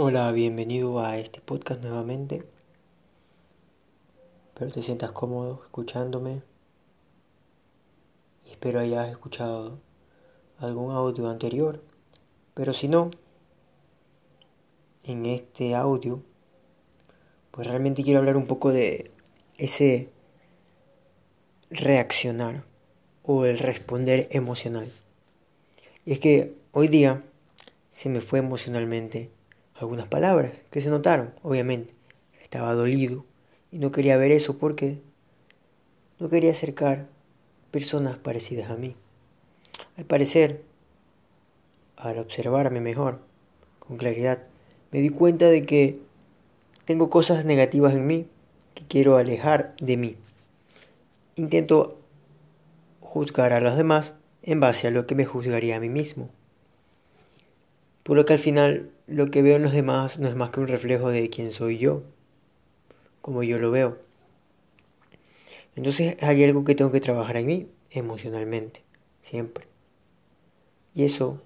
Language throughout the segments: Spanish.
Hola, bienvenido a este podcast nuevamente. Espero te sientas cómodo escuchándome y espero hayas escuchado algún audio anterior. Pero si no, en este audio, pues realmente quiero hablar un poco de ese reaccionar o el responder emocional. Y es que hoy día se me fue emocionalmente algunas palabras que se notaron, obviamente. Estaba dolido y no quería ver eso porque no quería acercar personas parecidas a mí. Al parecer, al observarme mejor, con claridad, me di cuenta de que tengo cosas negativas en mí que quiero alejar de mí. Intento juzgar a los demás en base a lo que me juzgaría a mí mismo. Por que al final lo que veo en los demás no es más que un reflejo de quién soy yo, como yo lo veo. Entonces hay algo que tengo que trabajar en mí emocionalmente, siempre. Y eso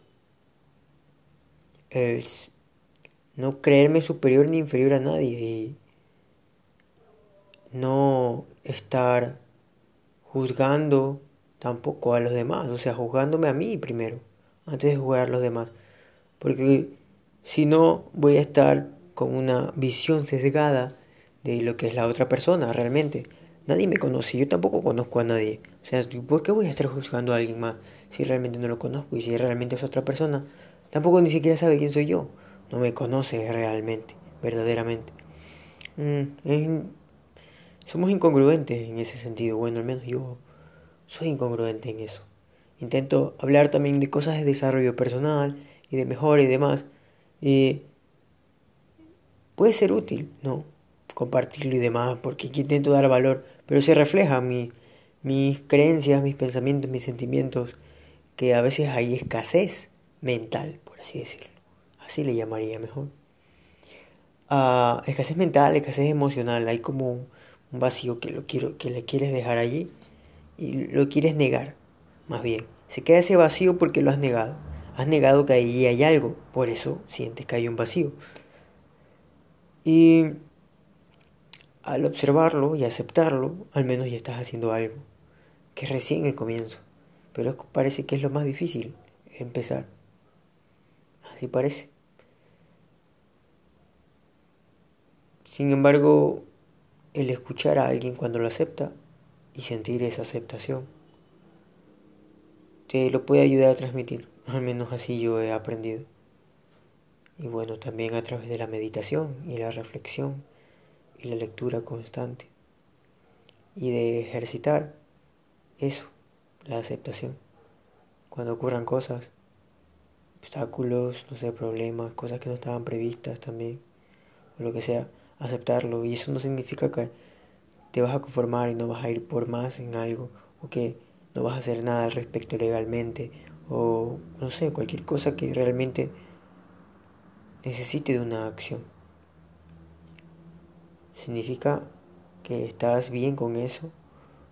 es no creerme superior ni inferior a nadie y no estar juzgando tampoco a los demás, o sea, juzgándome a mí primero, antes de juzgar a los demás. Porque si no, voy a estar con una visión sesgada de lo que es la otra persona realmente. Nadie me conoce, yo tampoco conozco a nadie. O sea, ¿por qué voy a estar juzgando a alguien más si realmente no lo conozco y si realmente es otra persona? Tampoco ni siquiera sabe quién soy yo. No me conoce realmente, verdaderamente. Mm, somos incongruentes en ese sentido. Bueno, al menos yo soy incongruente en eso. Intento hablar también de cosas de desarrollo personal y de mejora y demás puede ser útil, ¿no? Compartirlo y demás, porque intento dar valor, pero se refleja mi, mis creencias, mis pensamientos, mis sentimientos, que a veces hay escasez mental, por así decirlo. Así le llamaría mejor. Uh, escasez mental, escasez emocional, hay como un vacío que, lo quiero, que le quieres dejar allí y lo quieres negar, más bien. Se queda ese vacío porque lo has negado. Has negado que ahí hay algo, por eso sientes que hay un vacío. Y al observarlo y aceptarlo, al menos ya estás haciendo algo, que es recién el comienzo. Pero parece que es lo más difícil, empezar. Así parece. Sin embargo, el escuchar a alguien cuando lo acepta y sentir esa aceptación, te lo puede ayudar a transmitir. Al menos así yo he aprendido. Y bueno, también a través de la meditación y la reflexión y la lectura constante. Y de ejercitar eso, la aceptación. Cuando ocurran cosas, obstáculos, no sé, problemas, cosas que no estaban previstas también, o lo que sea, aceptarlo. Y eso no significa que te vas a conformar y no vas a ir por más en algo, o que no vas a hacer nada al respecto legalmente, o no sé, cualquier cosa que realmente necesite de una acción. Significa que estás bien con eso.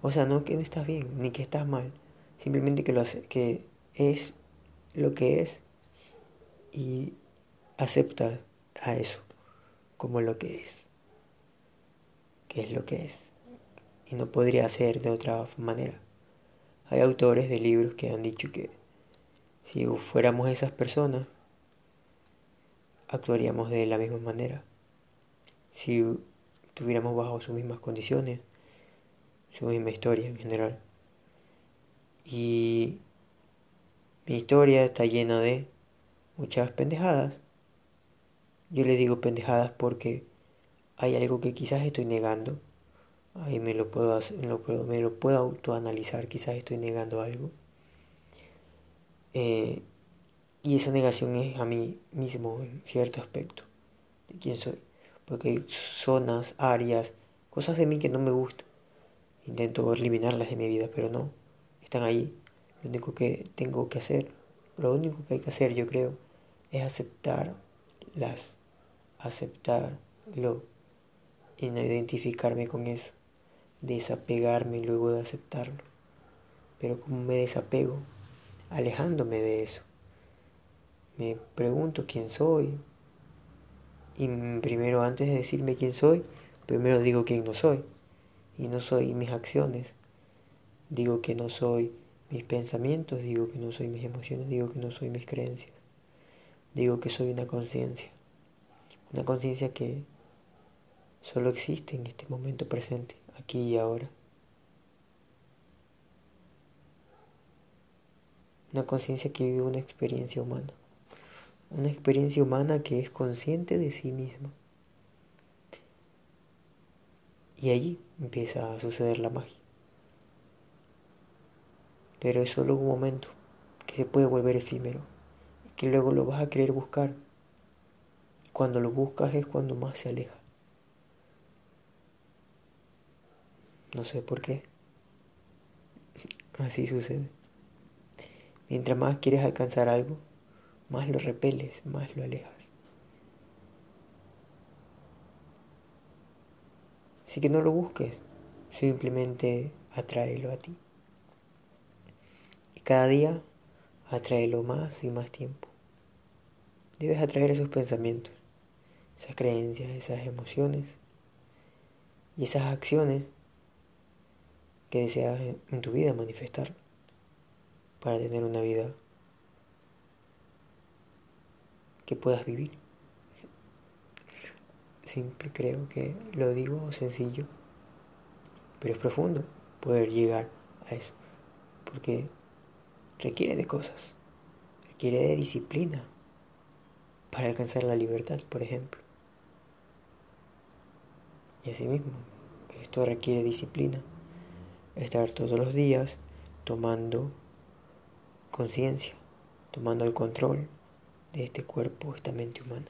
O sea, no que no estás bien, ni que estás mal. Simplemente que, lo que es lo que es y acepta a eso como lo que es. Que es lo que es. Y no podría ser de otra manera. Hay autores de libros que han dicho que si fuéramos esas personas, actuaríamos de la misma manera. Si estuviéramos bajo sus mismas condiciones, su misma historia en general. Y mi historia está llena de muchas pendejadas. Yo le digo pendejadas porque hay algo que quizás estoy negando. Ahí me lo puedo, hacer, me lo puedo, me lo puedo autoanalizar, quizás estoy negando algo. Eh, y esa negación es a mí mismo en cierto aspecto de quién soy. Porque hay zonas, áreas, cosas de mí que no me gustan. Intento eliminarlas de mi vida, pero no. Están ahí. Lo único que tengo que hacer, lo único que hay que hacer, yo creo, es aceptarlas. Aceptarlo. Y no identificarme con eso. Desapegarme luego de aceptarlo. Pero como me desapego, alejándome de eso. Me pregunto quién soy, Y primero, antes de decirme quién soy, primero digo quién no soy. Y no soy mis acciones. Digo que no soy mis pensamientos, digo que no soy mis emociones, digo que no soy mis creencias. Digo que soy una conciencia. Una conciencia que solo existe en este momento presente, aquí y ahora. Una conciencia que vive una experiencia humana una experiencia humana que es consciente de sí misma. Y allí empieza a suceder la magia. Pero es solo un momento que se puede volver efímero y que luego lo vas a querer buscar. Y cuando lo buscas es cuando más se aleja. No sé por qué. Así sucede. Mientras más quieres alcanzar algo, más lo repeles, más lo alejas. Así que no lo busques, simplemente atráelo a ti. Y cada día atráelo más y más tiempo. Debes atraer esos pensamientos, esas creencias, esas emociones y esas acciones que deseas en tu vida manifestar para tener una vida que puedas vivir. Simple creo que lo digo sencillo, pero es profundo poder llegar a eso, porque requiere de cosas, requiere de disciplina para alcanzar la libertad, por ejemplo. Y asimismo, esto requiere disciplina, estar todos los días tomando conciencia, tomando el control de este cuerpo, esta mente humana.